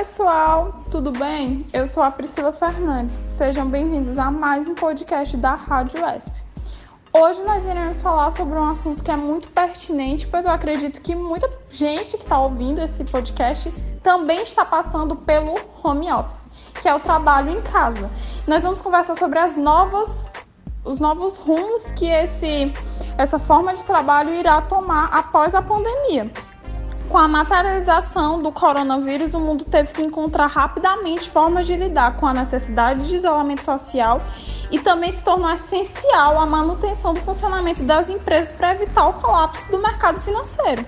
pessoal, tudo bem? Eu sou a Priscila Fernandes. Sejam bem-vindos a mais um podcast da Rádio ESP. Hoje nós iremos falar sobre um assunto que é muito pertinente, pois eu acredito que muita gente que está ouvindo esse podcast também está passando pelo home office, que é o trabalho em casa. Nós vamos conversar sobre as novas, os novos rumos que esse, essa forma de trabalho irá tomar após a pandemia. Com a materialização do coronavírus, o mundo teve que encontrar rapidamente formas de lidar com a necessidade de isolamento social e também se tornou essencial a manutenção do funcionamento das empresas para evitar o colapso do mercado financeiro.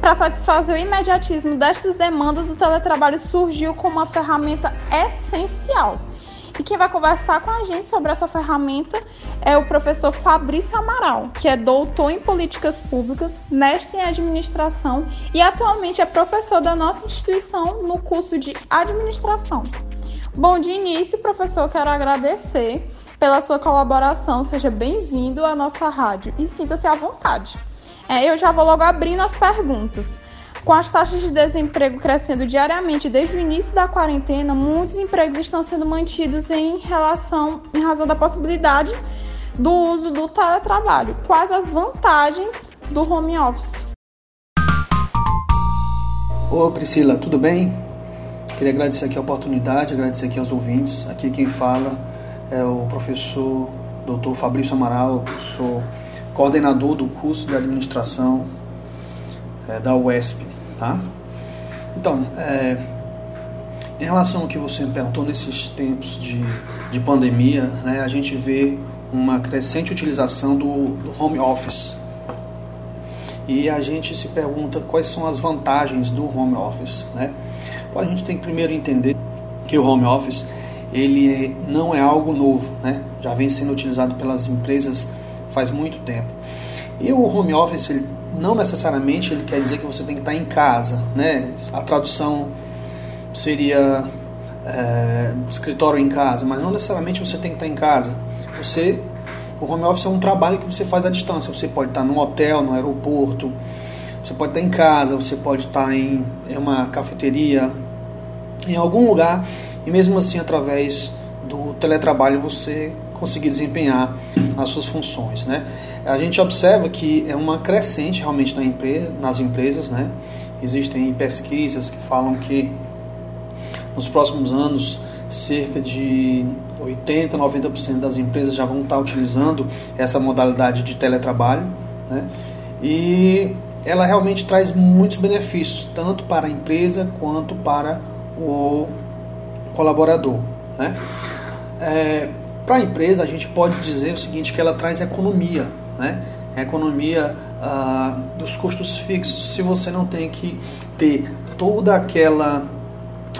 Para satisfazer o imediatismo destas demandas, o teletrabalho surgiu como uma ferramenta essencial. E quem vai conversar com a gente sobre essa ferramenta é o professor Fabrício Amaral, que é doutor em políticas públicas, mestre em administração e atualmente é professor da nossa instituição no curso de administração. Bom, de início, professor, quero agradecer pela sua colaboração. Seja bem-vindo à nossa rádio e sinta-se à vontade. É, eu já vou logo abrindo as perguntas. Com as taxas de desemprego crescendo diariamente desde o início da quarentena, muitos empregos estão sendo mantidos em relação, em razão da possibilidade do uso do teletrabalho. Quais as vantagens do home office? Oi Priscila, tudo bem? Queria agradecer aqui a oportunidade, agradecer aqui aos ouvintes. Aqui quem fala é o professor Dr. Fabrício Amaral, sou coordenador do curso de administração é, da UESP, tá? Então, é, em relação ao que você me perguntou nesses tempos de, de pandemia, né, a gente vê uma crescente utilização do, do home office. E a gente se pergunta quais são as vantagens do home office, né? Bom, a gente tem que primeiro entender que o home office ele não é algo novo, né? Já vem sendo utilizado pelas empresas faz muito tempo. E o home office ele, não necessariamente ele quer dizer que você tem que estar em casa, né? A tradução seria é, escritório em casa, mas não necessariamente você tem que estar em casa. Você, o home office é um trabalho que você faz à distância. Você pode estar no hotel, no aeroporto, você pode estar em casa, você pode estar em, em uma cafeteria, em algum lugar, e mesmo assim, através do teletrabalho, você conseguir desempenhar as suas funções, né? A gente observa que é uma crescente realmente na empresa, nas empresas, né? Existem pesquisas que falam que nos próximos anos cerca de 80, 90% das empresas já vão estar utilizando essa modalidade de teletrabalho, né? E ela realmente traz muitos benefícios, tanto para a empresa quanto para o colaborador, né? É, para a empresa, a gente pode dizer o seguinte, que ela traz economia, né? A economia ah, dos custos fixos. Se você não tem que ter toda aquela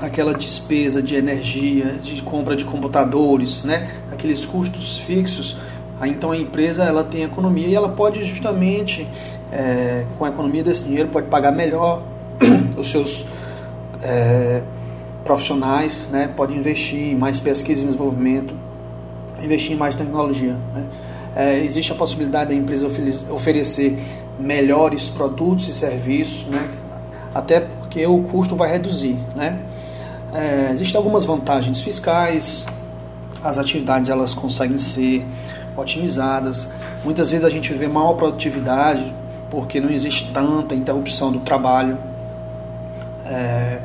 aquela despesa de energia, de compra de computadores, né? aqueles custos fixos, então a empresa ela tem economia e ela pode justamente, é, com a economia desse dinheiro, pode pagar melhor os seus é, profissionais, né? pode investir em mais pesquisa e desenvolvimento, investir em mais tecnologia. Né? É, existe a possibilidade da empresa oferecer melhores produtos e serviços, né? até porque o custo vai reduzir. Né? É, existem algumas vantagens fiscais, as atividades elas conseguem ser otimizadas. Muitas vezes a gente vê maior produtividade porque não existe tanta interrupção do trabalho. É,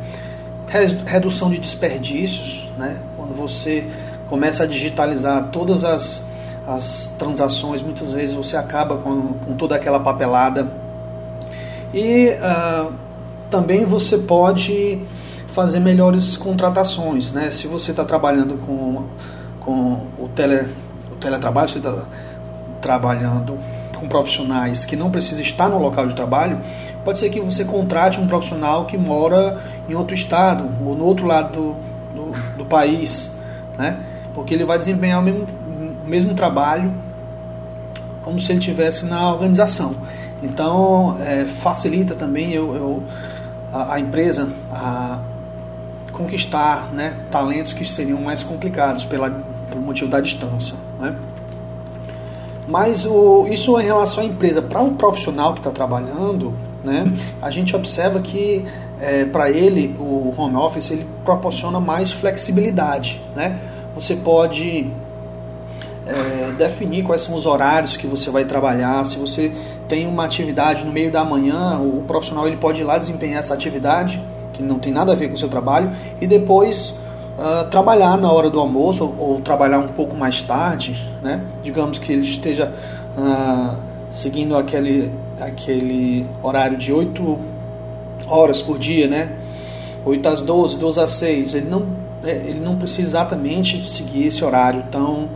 redução de desperdícios, né? quando você começa a digitalizar todas as, as transações, muitas vezes você acaba com, com toda aquela papelada. E uh, também você pode fazer melhores contratações. Né? Se você está trabalhando com, com o, tele, o teletrabalho, você está trabalhando com profissionais que não precisam estar no local de trabalho, pode ser que você contrate um profissional que mora em outro estado ou no outro lado do, do, do país, né? Porque ele vai desempenhar o mesmo, o mesmo trabalho como se ele estivesse na organização. Então, é, facilita também eu, eu a, a, empresa a, conquistar né, talentos que seriam mais complicados pela, pelo motivo da distância. Né? Mas o, isso em relação à empresa, para o um profissional que está trabalhando, né, a gente observa que é, para ele o home office ele proporciona mais flexibilidade, né? Você pode é, definir quais são os horários que você vai trabalhar. Se você tem uma atividade no meio da manhã, o profissional ele pode ir lá desempenhar essa atividade que não tem nada a ver com o seu trabalho e depois uh, trabalhar na hora do almoço ou, ou, trabalhar um pouco mais tarde, né? Digamos que ele esteja uh, seguindo aquele aquele horário de 8 horas por dia, né? 8 às 12, 12 às 6. Ele não, ele não precisa exatamente seguir esse horário tão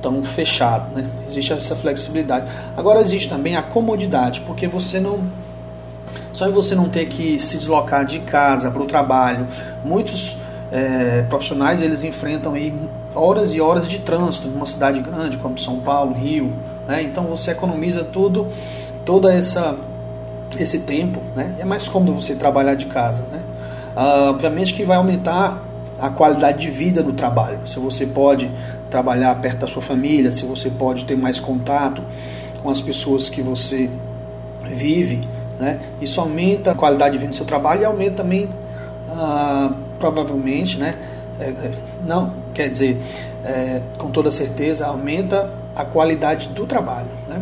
tão fechado, né? Existe essa flexibilidade. Agora existe também a comodidade, porque você não só você não ter que se deslocar de casa para o trabalho. Muitos é, profissionais eles enfrentam aí horas e horas de trânsito numa cidade grande como São Paulo, Rio, né? Então você economiza tudo, toda essa esse tempo, né? É mais cômodo você trabalhar de casa, né? Ah, obviamente que vai aumentar a qualidade de vida no trabalho. Se você pode trabalhar perto da sua família, se você pode ter mais contato com as pessoas que você vive, né? Isso aumenta a qualidade de vida do seu trabalho e aumenta também, ah, provavelmente, né? É, é, não, quer dizer, é, com toda certeza, aumenta a qualidade do trabalho. Né?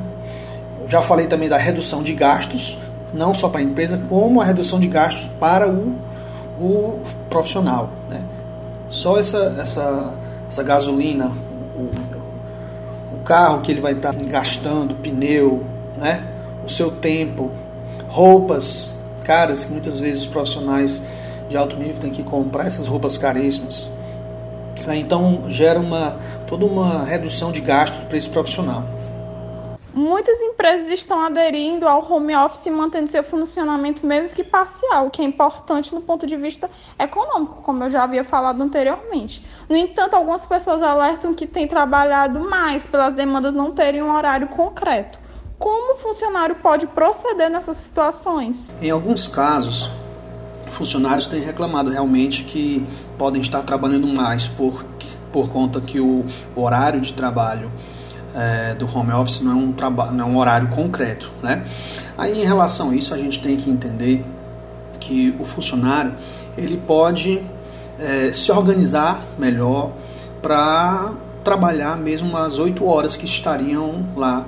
já falei também da redução de gastos, não só para a empresa, como a redução de gastos para o, o profissional. Né? Só essa, essa, essa gasolina, o, o carro que ele vai estar gastando, pneu, né? o seu tempo, roupas caras que muitas vezes os profissionais de alto nível têm que comprar essas roupas caríssimas. Então gera uma toda uma redução de gastos para esse profissional. Muitas empresas estão aderindo ao home office e mantendo seu funcionamento, mesmo que parcial, o que é importante no ponto de vista econômico, como eu já havia falado anteriormente. No entanto, algumas pessoas alertam que têm trabalhado mais pelas demandas não terem um horário concreto. Como o funcionário pode proceder nessas situações? Em alguns casos, funcionários têm reclamado realmente que podem estar trabalhando mais por, por conta que o horário de trabalho é, do home office não é, um não é um horário concreto. Né? Aí, em relação a isso, a gente tem que entender que o funcionário ele pode é, se organizar melhor para trabalhar mesmo as oito horas que estariam lá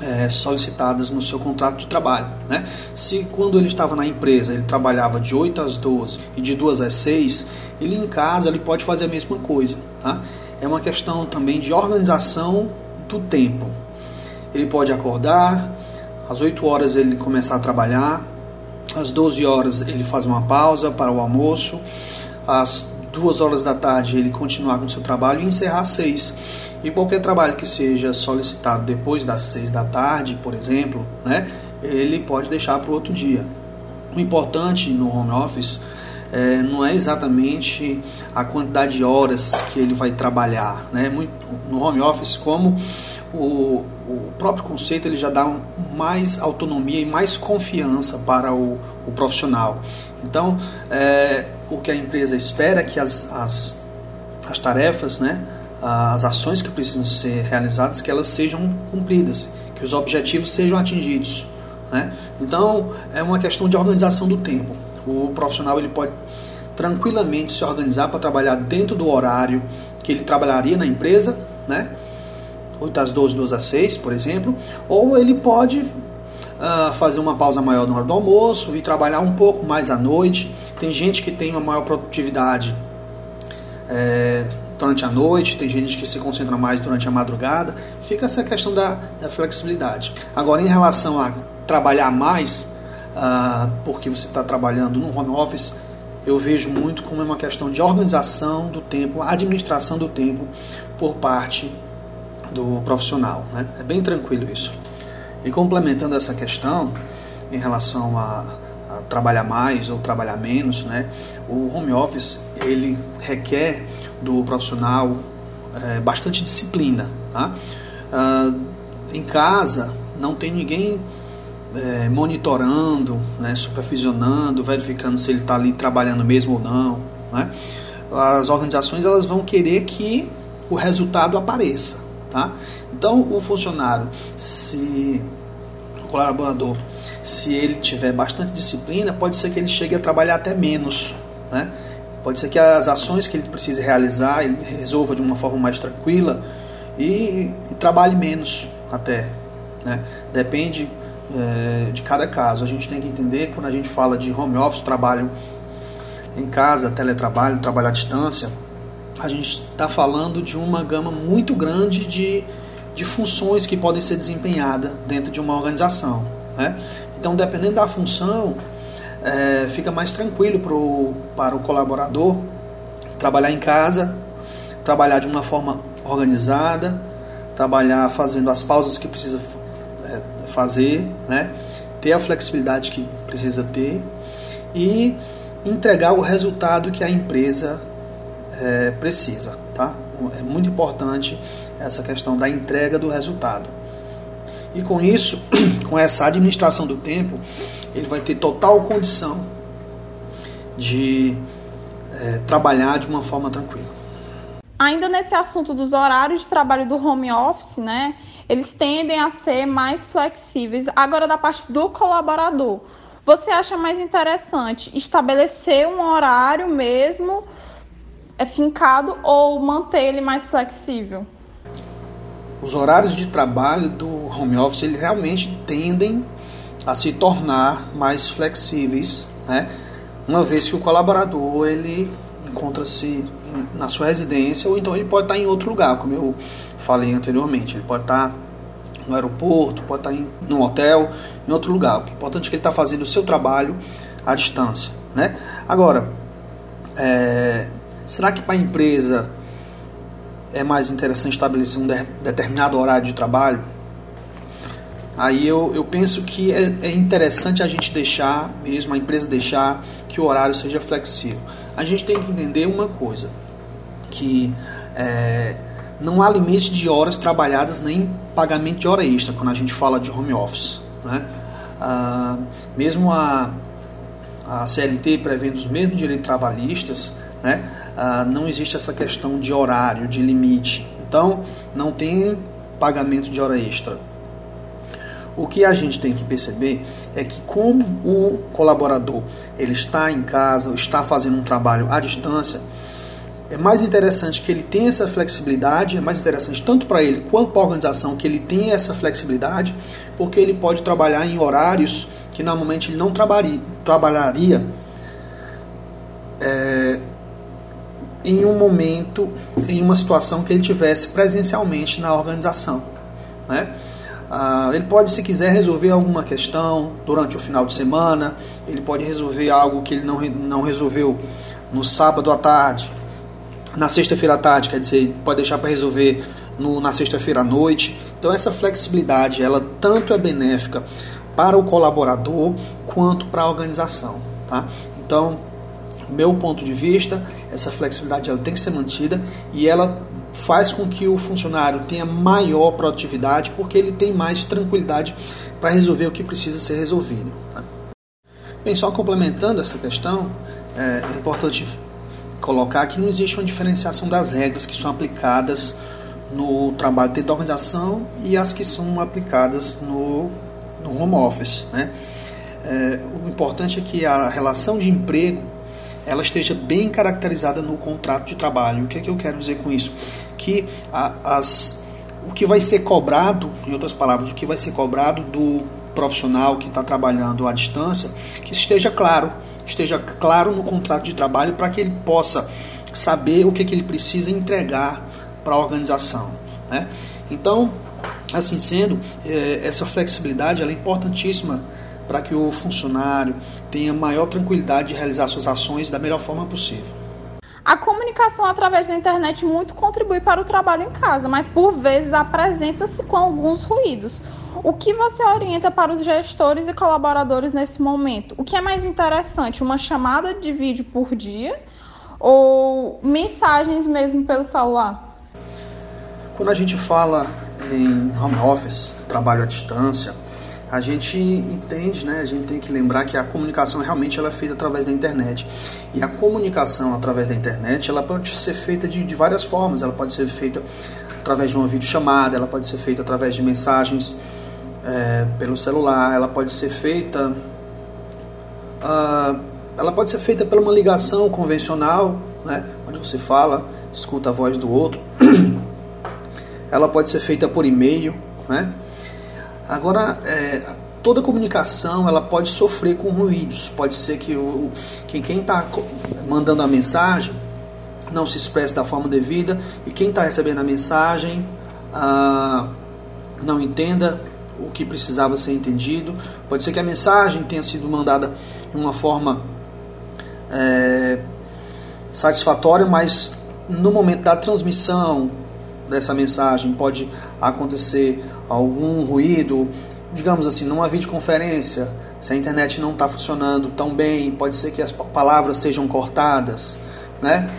é, solicitadas no seu contrato de trabalho. Né? Se quando ele estava na empresa ele trabalhava de 8 às 12 e de 2 às 6, ele em casa ele pode fazer a mesma coisa. Tá? É uma questão também de organização do tempo. Ele pode acordar, às 8 horas ele começar a trabalhar, às 12 horas ele faz uma pausa para o almoço, às 2 horas da tarde ele continuar com seu trabalho e encerrar às 6. E qualquer trabalho que seja solicitado depois das 6 da tarde, por exemplo, né, ele pode deixar para o outro dia. O importante no home office é, não é exatamente a quantidade de horas que ele vai trabalhar. Né? Muito, no home office, como o, o próprio conceito ele já dá mais autonomia e mais confiança para o, o profissional. Então, é, o que a empresa espera é que as, as, as tarefas, né, as ações que precisam ser realizadas, que elas sejam cumpridas, que os objetivos sejam atingidos. Né? Então, é uma questão de organização do tempo. O profissional ele pode tranquilamente se organizar para trabalhar dentro do horário que ele trabalharia na empresa, né? 8 às 12, 12 às 6, por exemplo, ou ele pode uh, fazer uma pausa maior na hora do almoço e trabalhar um pouco mais à noite. Tem gente que tem uma maior produtividade é, durante a noite, tem gente que se concentra mais durante a madrugada. Fica essa questão da, da flexibilidade. Agora, em relação a trabalhar mais, uh, porque você está trabalhando no home office, eu vejo muito como uma questão de organização do tempo, administração do tempo por parte do profissional. Né? É bem tranquilo isso. E complementando essa questão em relação a, a trabalhar mais ou trabalhar menos, né? o home office ele requer do profissional é, bastante disciplina. Tá? Ah, em casa não tem ninguém é, monitorando, né, supervisionando, verificando se ele está ali trabalhando mesmo ou não. Né? As organizações elas vão querer que o resultado apareça. Tá? Então, o funcionário, se colaborador, se ele tiver bastante disciplina, pode ser que ele chegue a trabalhar até menos, né? Pode ser que as ações que ele precise realizar, ele resolva de uma forma mais tranquila e, e trabalhe menos até, né? Depende é, de cada caso. A gente tem que entender quando a gente fala de home office, trabalho em casa, teletrabalho, trabalho à distância, a gente está falando de uma gama muito grande de, de funções que podem ser desempenhadas dentro de uma organização. Né? Então, dependendo da função, é, fica mais tranquilo pro, para o colaborador trabalhar em casa, trabalhar de uma forma organizada, trabalhar fazendo as pausas que precisa fazer, né? ter a flexibilidade que precisa ter e entregar o resultado que a empresa é, precisa. Tá? É muito importante essa questão da entrega do resultado. E com isso, com essa administração do tempo, ele vai ter total condição de é, trabalhar de uma forma tranquila. Ainda nesse assunto dos horários de trabalho do home office, né? Eles tendem a ser mais flexíveis. Agora, da parte do colaborador, você acha mais interessante estabelecer um horário mesmo é fincado ou manter ele mais flexível? Os horários de trabalho do home office eles realmente tendem a se tornar mais flexíveis, né? Uma vez que o colaborador ele encontra-se na sua residência ou então ele pode estar em outro lugar, como eu falei anteriormente. Ele pode estar no aeroporto, pode estar em um hotel, em outro lugar. O importante é que ele está fazendo o seu trabalho à distância, né? Agora, é, será que para a empresa é mais interessante estabelecer um de, determinado horário de trabalho? Aí eu, eu penso que é, é interessante a gente deixar mesmo, a empresa deixar que o horário seja flexível. A gente tem que entender uma coisa, que é, não há limite de horas trabalhadas nem pagamento de hora extra quando a gente fala de home office. Né? Ah, mesmo a, a CLT prevendo os mesmos direitos trabalhistas, né? Ah, não existe essa questão de horário, de limite. Então, não tem pagamento de hora extra. O que a gente tem que perceber é que como o colaborador ele está em casa, está fazendo um trabalho à distância, é mais interessante que ele tenha essa flexibilidade, é mais interessante tanto para ele quanto para a organização que ele tenha essa flexibilidade, porque ele pode trabalhar em horários que normalmente ele não trabalharia, trabalharia é, em um momento, em uma situação que ele tivesse presencialmente na organização. Né? Ah, ele pode, se quiser, resolver alguma questão durante o final de semana, ele pode resolver algo que ele não, não resolveu no sábado à tarde, na sexta-feira à tarde, quer dizer, pode deixar para resolver no, na sexta-feira à noite. Então essa flexibilidade, ela tanto é benéfica para o colaborador quanto para a organização, tá? Então, meu ponto de vista, essa flexibilidade ela tem que ser mantida e ela faz com que o funcionário tenha maior produtividade porque ele tem mais tranquilidade para resolver o que precisa ser resolvido. Tá? Bem, só complementando essa questão, é, é importante colocar que não existe uma diferenciação das regras que são aplicadas no trabalho dentro da organização e as que são aplicadas no, no home office. Né? É, o importante é que a relação de emprego ela esteja bem caracterizada no contrato de trabalho. O que é que eu quero dizer com isso? Que a, as, o que vai ser cobrado, em outras palavras, o que vai ser cobrado do profissional que está trabalhando à distância, que esteja claro esteja claro no contrato de trabalho para que ele possa saber o que, que ele precisa entregar para a organização. Né? Então, assim sendo, é, essa flexibilidade é importantíssima para que o funcionário tenha maior tranquilidade de realizar suas ações da melhor forma possível. A comunicação através da internet muito contribui para o trabalho em casa, mas por vezes apresenta-se com alguns ruídos. O que você orienta para os gestores e colaboradores nesse momento? O que é mais interessante, uma chamada de vídeo por dia ou mensagens mesmo pelo celular? Quando a gente fala em home office, trabalho à distância, a gente entende, né? A gente tem que lembrar que a comunicação realmente ela é feita através da internet. E a comunicação através da internet, ela pode ser feita de, de várias formas. Ela pode ser feita através de uma videochamada, ela pode ser feita através de mensagens é, pelo celular, ela pode ser feita. Uh, ela pode ser feita por uma ligação convencional, né, onde você fala, escuta a voz do outro. ela pode ser feita por e-mail, né? Agora, é, toda comunicação ela pode sofrer com ruídos. Pode ser que o, que quem está mandando a mensagem não se expresse da forma devida e quem está recebendo a mensagem ah, não entenda o que precisava ser entendido. Pode ser que a mensagem tenha sido mandada de uma forma é, satisfatória, mas no momento da transmissão dessa mensagem pode acontecer algum ruído, digamos assim, numa videoconferência, se a internet não está funcionando tão bem, pode ser que as palavras sejam cortadas, né?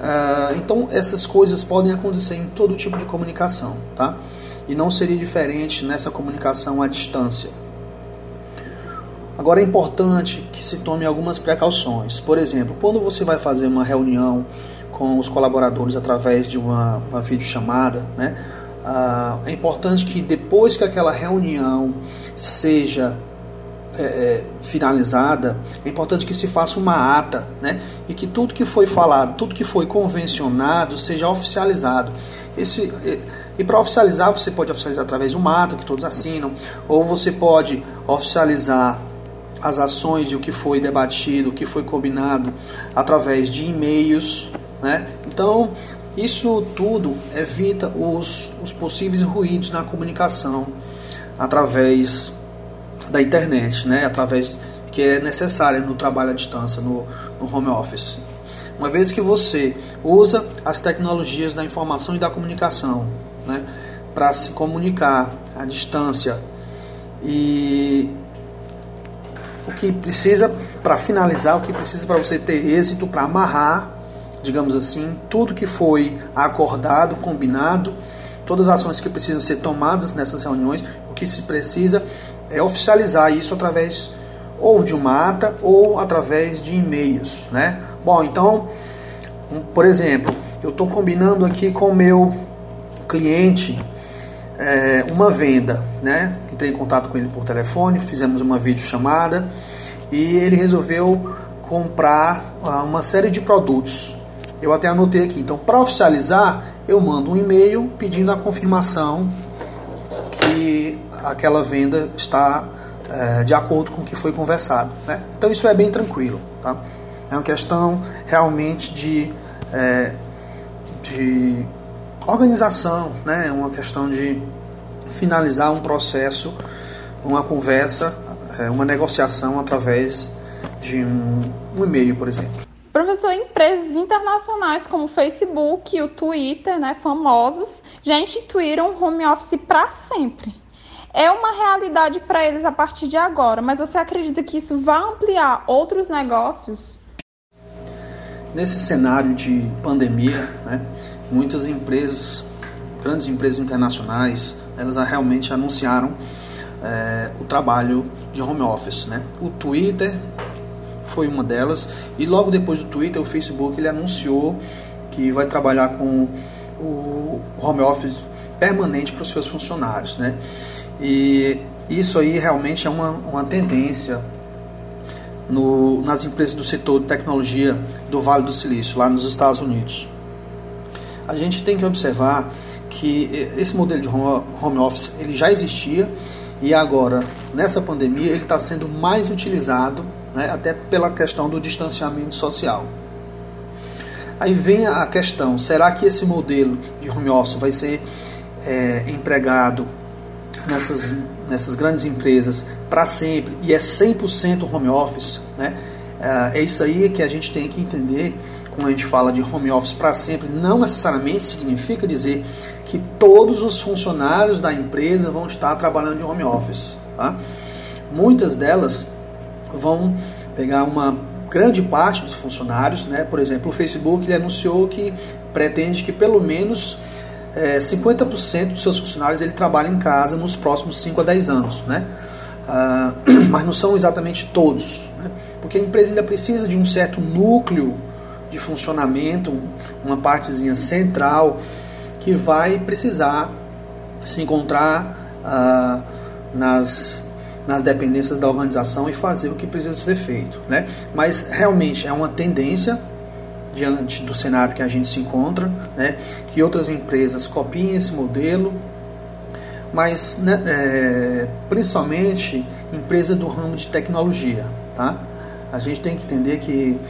Uh, então essas coisas podem acontecer em todo tipo de comunicação, tá? E não seria diferente nessa comunicação à distância. Agora é importante que se tome algumas precauções. Por exemplo, quando você vai fazer uma reunião com os colaboradores através de uma, uma videochamada, né? Ah, é importante que depois que aquela reunião seja é, é, finalizada, é importante que se faça uma ata, né? E que tudo que foi falado, tudo que foi convencionado, seja oficializado. Esse, e, para oficializar, você pode oficializar através de uma ata que todos assinam, ou você pode oficializar as ações e o que foi debatido, o que foi combinado através de e-mails, né? Então, isso tudo evita os, os possíveis ruídos na comunicação através da internet, né? através que é necessária no trabalho à distância, no, no home office. Uma vez que você usa as tecnologias da informação e da comunicação né? para se comunicar à distância e o que precisa para finalizar, o que precisa para você ter êxito, para amarrar digamos assim, tudo que foi acordado, combinado, todas as ações que precisam ser tomadas nessas reuniões, o que se precisa é oficializar isso através ou de uma ata ou através de e-mails, né? Bom, então, por exemplo, eu estou combinando aqui com o meu cliente é, uma venda, né? Entrei em contato com ele por telefone, fizemos uma videochamada e ele resolveu comprar ah, uma série de produtos eu até anotei aqui. Então, para oficializar, eu mando um e-mail pedindo a confirmação que aquela venda está é, de acordo com o que foi conversado. Né? Então, isso é bem tranquilo. Tá? É uma questão realmente de, é, de organização, né? é uma questão de finalizar um processo, uma conversa, é, uma negociação através de um, um e-mail, por exemplo. Professor, empresas internacionais como o Facebook e o Twitter, né, famosos, já instituíram home office para sempre. É uma realidade para eles a partir de agora, mas você acredita que isso vai ampliar outros negócios? Nesse cenário de pandemia, né, muitas empresas, grandes empresas internacionais, elas realmente anunciaram é, o trabalho de home office. Né? O Twitter foi uma delas. E logo depois do Twitter, o Facebook ele anunciou que vai trabalhar com o home office permanente para os seus funcionários, né? E isso aí realmente é uma, uma tendência no, nas empresas do setor de tecnologia do Vale do Silício, lá nos Estados Unidos. A gente tem que observar que esse modelo de home office ele já existia e agora nessa pandemia ele está sendo mais utilizado né, até pela questão do distanciamento social. Aí vem a questão: será que esse modelo de home office vai ser é, empregado nessas, nessas grandes empresas para sempre e é 100% home office? Né? É, é isso aí que a gente tem que entender quando a gente fala de home office para sempre. Não necessariamente significa dizer que todos os funcionários da empresa vão estar trabalhando de home office. Tá? Muitas delas vão pegar uma grande parte dos funcionários, né? Por exemplo, o Facebook ele anunciou que pretende que pelo menos é, 50% dos seus funcionários ele trabalhe em casa nos próximos 5 a 10 anos, né? Ah, mas não são exatamente todos, né? porque a empresa ainda precisa de um certo núcleo de funcionamento, uma partezinha central que vai precisar se encontrar ah, nas, nas dependências da organização e fazer o que precisa ser feito. Né? Mas realmente é uma tendência diante do cenário que a gente se encontra, né? que outras empresas copiem esse modelo, mas né, é, principalmente empresa do ramo de tecnologia. Tá? A gente tem que entender que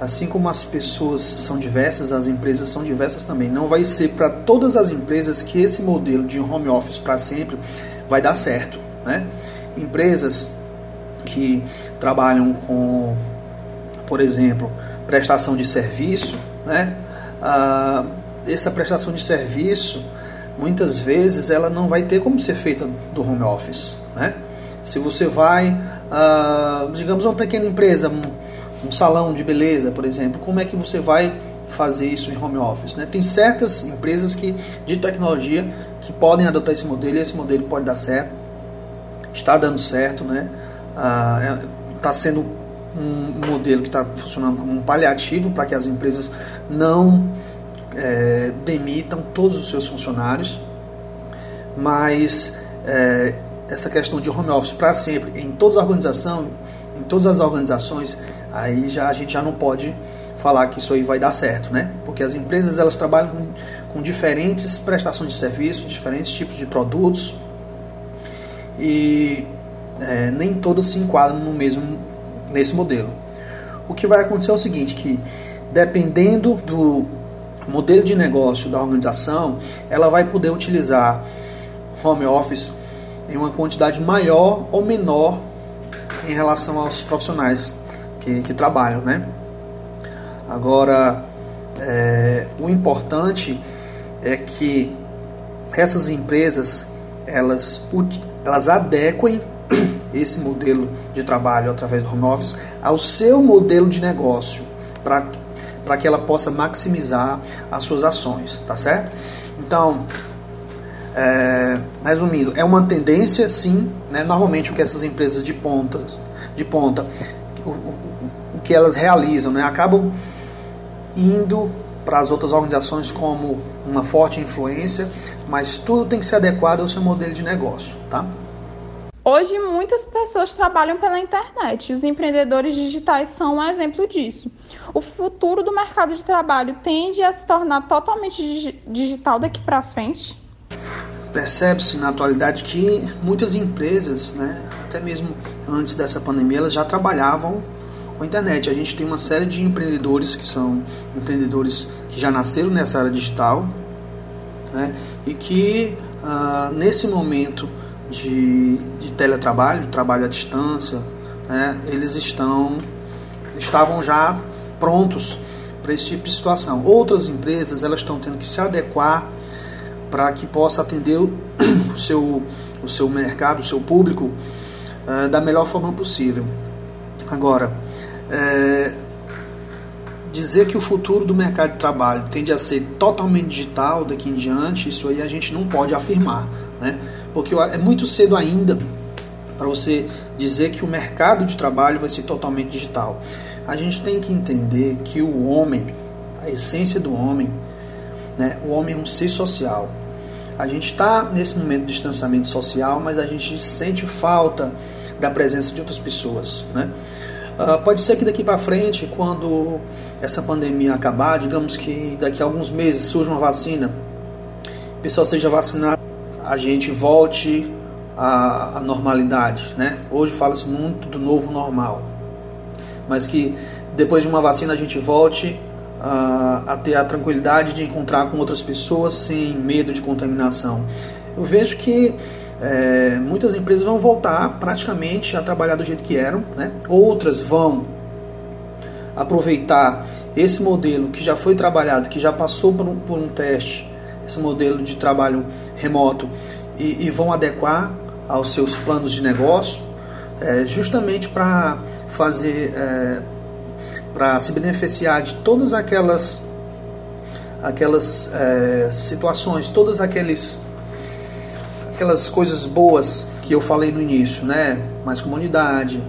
assim como as pessoas são diversas, as empresas são diversas também. Não vai ser para todas as empresas que esse modelo de home office para sempre vai dar certo. Né? Empresas que trabalham com, por exemplo, prestação de serviço, né? Ah, essa prestação de serviço, muitas vezes, ela não vai ter como ser feita do home office. Né? Se você vai, ah, digamos, uma pequena empresa, um, salão de beleza, por exemplo, como é que você vai fazer isso em home office. Né? Tem certas empresas que, de tecnologia que podem adotar esse modelo e esse modelo pode dar certo, está dando certo, né? Ah, está sendo um modelo que está funcionando como um paliativo para que as empresas não é, demitam todos os seus funcionários, mas é, essa questão de home office para sempre em todas as organizações, em todas as organizações, aí já a gente já não pode falar que isso aí vai dar certo, né? Porque as empresas elas trabalham com, com diferentes prestações de serviço, diferentes tipos de produtos e é, nem todas se enquadram no mesmo nesse modelo. O que vai acontecer é o seguinte, que dependendo do modelo de negócio da organização, ela vai poder utilizar home office em uma quantidade maior ou menor em relação aos profissionais que, que trabalham, né? Agora, é, o importante é que essas empresas elas, elas adequem esse modelo de trabalho através do home office ao seu modelo de negócio para que ela possa maximizar as suas ações, tá certo? Então, é, resumindo, é uma tendência sim, né? normalmente o que essas empresas de ponta, de ponta o, o, o que elas realizam, né? acabam indo para as outras organizações como uma forte influência, mas tudo tem que ser adequado ao seu modelo de negócio, tá? Hoje, muitas pessoas trabalham pela internet e os empreendedores digitais são um exemplo disso. O futuro do mercado de trabalho tende a se tornar totalmente digital daqui para frente? Percebe-se na atualidade que muitas empresas, né, até mesmo antes dessa pandemia, elas já trabalhavam com a internet. A gente tem uma série de empreendedores que são empreendedores que já nasceram nessa área digital né, e que uh, nesse momento de, de teletrabalho, trabalho à distância, né, eles estão estavam já prontos para esse tipo de situação. Outras empresas elas estão tendo que se adequar para que possa atender o, seu, o seu mercado, o seu público uh, da melhor forma possível. Agora, é, dizer que o futuro do mercado de trabalho tende a ser totalmente digital daqui em diante, isso aí a gente não pode afirmar, né? Porque é muito cedo ainda para você dizer que o mercado de trabalho vai ser totalmente digital. A gente tem que entender que o homem, a essência do homem, né? O homem é um ser social. A gente está nesse momento de distanciamento social, mas a gente sente falta da presença de outras pessoas, né? Uh, pode ser que daqui para frente, quando essa pandemia acabar, digamos que daqui a alguns meses surja uma vacina, o pessoal seja vacinado, a gente volte à, à normalidade, né? Hoje fala-se muito do novo normal, mas que depois de uma vacina a gente volte a, a ter a tranquilidade de encontrar com outras pessoas sem medo de contaminação. Eu vejo que é, muitas empresas vão voltar praticamente a trabalhar do jeito que eram, né? outras vão aproveitar esse modelo que já foi trabalhado, que já passou por um, por um teste, esse modelo de trabalho remoto, e, e vão adequar aos seus planos de negócio, é, justamente para fazer, é, para se beneficiar de todas aquelas, aquelas é, situações, todos aqueles aquelas coisas boas que eu falei no início, né? Mais comunidade,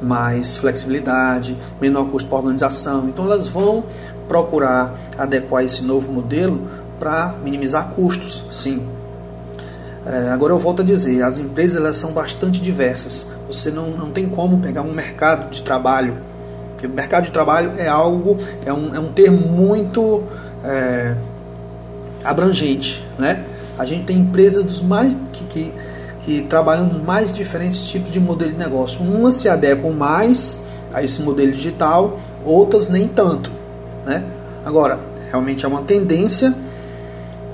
mais flexibilidade, menor custo para organização. Então elas vão procurar adequar esse novo modelo para minimizar custos, sim. É, agora eu volto a dizer, as empresas elas são bastante diversas. Você não, não tem como pegar um mercado de trabalho, porque o mercado de trabalho é algo, é um, é um termo muito é, abrangente, né? A gente tem empresas dos mais que, que, que trabalham nos mais diferentes tipos de modelo de negócio. Umas se adequam mais a esse modelo digital, outras nem tanto, né? Agora, realmente é uma tendência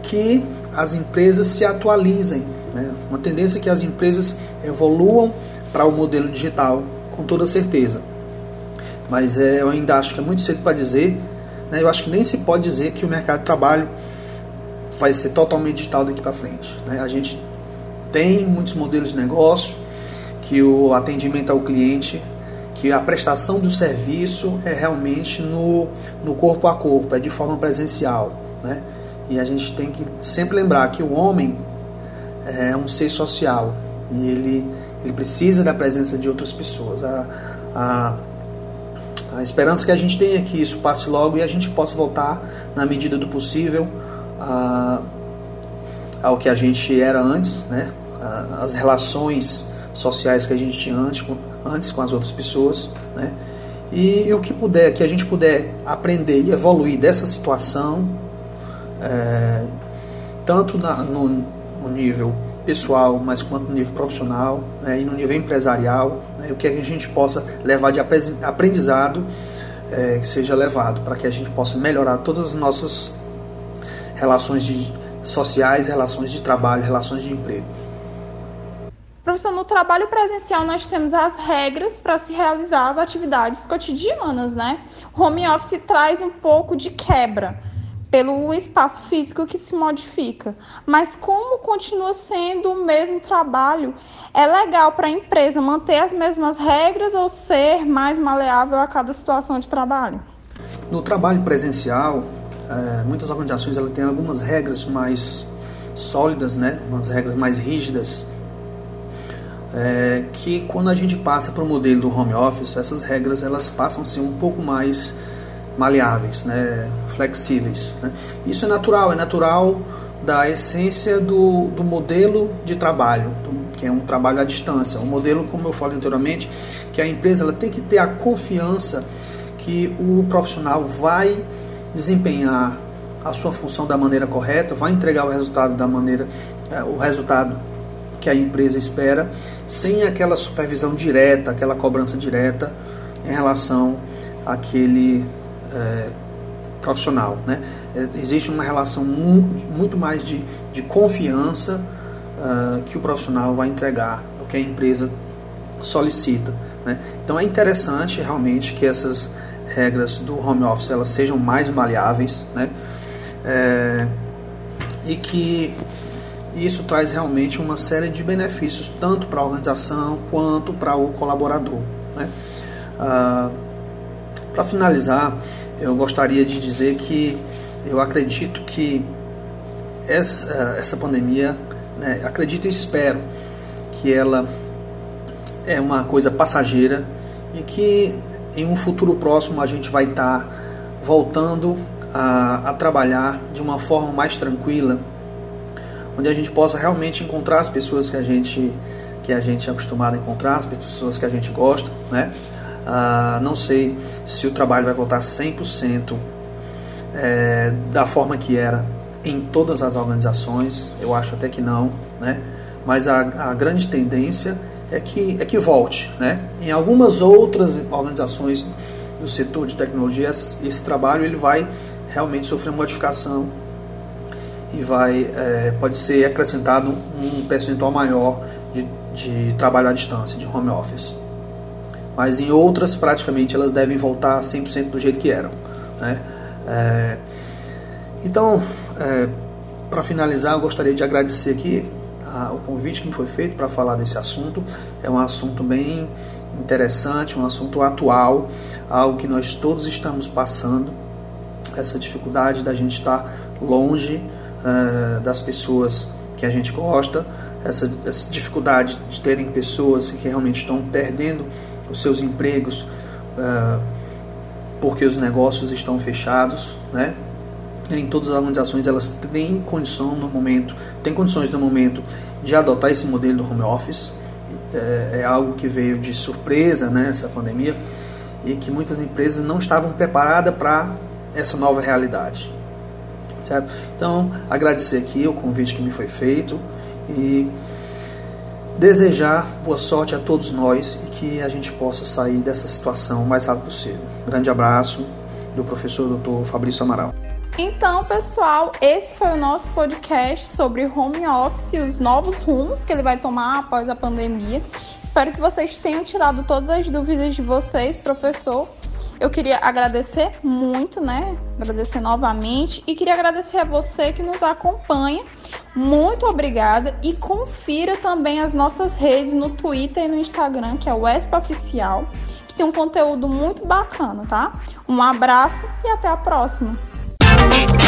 que as empresas se atualizem, né? uma tendência que as empresas evoluam para o modelo digital, com toda certeza. Mas é, eu ainda acho que é muito cedo para dizer, né? eu acho que nem se pode dizer que o mercado de trabalho vai ser totalmente digital daqui para frente. Né? A gente tem muitos modelos de negócio, que o atendimento ao cliente, que a prestação do serviço é realmente no, no corpo a corpo, é de forma presencial. Né? E a gente tem que sempre lembrar que o homem é um ser social e ele, ele precisa da presença de outras pessoas. A, a, a esperança que a gente tem é que isso passe logo e a gente possa voltar, na medida do possível, a, ao que a gente era antes, né? as relações sociais que a gente tinha antes com, antes com as outras pessoas. Né? E, e o que puder, que a gente puder aprender e evoluir dessa situação é, tanto na, no, no, nível pessoal, mas quanto no nível profissional né, e no nível empresarial, né, o que a gente possa levar de aprendizado é, que seja levado para que a gente possa melhorar todas as nossas relações de, sociais, relações de trabalho, relações de emprego. Professor, no trabalho presencial nós temos as regras para se realizar as atividades cotidianas, né? Home office traz um pouco de quebra pelo espaço físico que se modifica. Mas como continua sendo o mesmo trabalho, é legal para a empresa manter as mesmas regras ou ser mais maleável a cada situação de trabalho? No trabalho presencial, é, muitas organizações ela têm algumas regras mais sólidas, né? umas regras mais rígidas, é, que quando a gente passa para o modelo do home office, essas regras elas passam a ser um pouco mais maleáveis, né, flexíveis. Né? Isso é natural, é natural da essência do, do modelo de trabalho, do, que é um trabalho à distância. Um modelo, como eu falei anteriormente, que a empresa ela tem que ter a confiança que o profissional vai desempenhar a sua função da maneira correta, vai entregar o resultado da maneira, é, o resultado que a empresa espera, sem aquela supervisão direta, aquela cobrança direta em relação àquele é, profissional. Né? É, existe uma relação muito mais de, de confiança uh, que o profissional vai entregar, o que a empresa solicita. Né? Então é interessante realmente que essas regras do home office elas sejam mais maleáveis né? É, e que isso traz realmente uma série de benefícios tanto para a organização quanto para o colaborador. Né? Uh, para finalizar, eu gostaria de dizer que eu acredito que essa, essa pandemia, né, acredito e espero que ela é uma coisa passageira e que em um futuro próximo a gente vai estar tá voltando a, a trabalhar de uma forma mais tranquila, onde a gente possa realmente encontrar as pessoas que a gente que a gente é acostumado a encontrar, as pessoas que a gente gosta, né? Ah, não sei se o trabalho vai voltar 100% é, da forma que era em todas as organizações, eu acho até que não, né? mas a, a grande tendência é que, é que volte. Né? Em algumas outras organizações do setor de tecnologia, esse, esse trabalho ele vai realmente sofrer modificação e vai é, pode ser acrescentado um percentual maior de, de trabalho à distância, de home office mas em outras praticamente elas devem voltar 100% do jeito que eram. Né? É, então, é, para finalizar, eu gostaria de agradecer aqui a, o convite que me foi feito para falar desse assunto. É um assunto bem interessante, um assunto atual, algo que nós todos estamos passando, essa dificuldade da gente estar longe é, das pessoas que a gente gosta, essa, essa dificuldade de terem pessoas que realmente estão perdendo os seus empregos uh, porque os negócios estão fechados, né? em todas as organizações elas têm condição no momento, têm condições no momento de adotar esse modelo do home office. É, é algo que veio de surpresa nessa né, pandemia e que muitas empresas não estavam preparadas para essa nova realidade. Certo? Então, agradecer aqui o convite que me foi feito e desejar boa sorte a todos nós e que a gente possa sair dessa situação o mais rápido possível. grande abraço do professor Dr. Fabrício Amaral. Então, pessoal, esse foi o nosso podcast sobre home office e os novos rumos que ele vai tomar após a pandemia. Espero que vocês tenham tirado todas as dúvidas de vocês, professor. Eu queria agradecer muito, né? Agradecer novamente e queria agradecer a você que nos acompanha. Muito obrigada e confira também as nossas redes no Twitter e no Instagram, que é o ESP Oficial, que tem um conteúdo muito bacana, tá? Um abraço e até a próxima. now.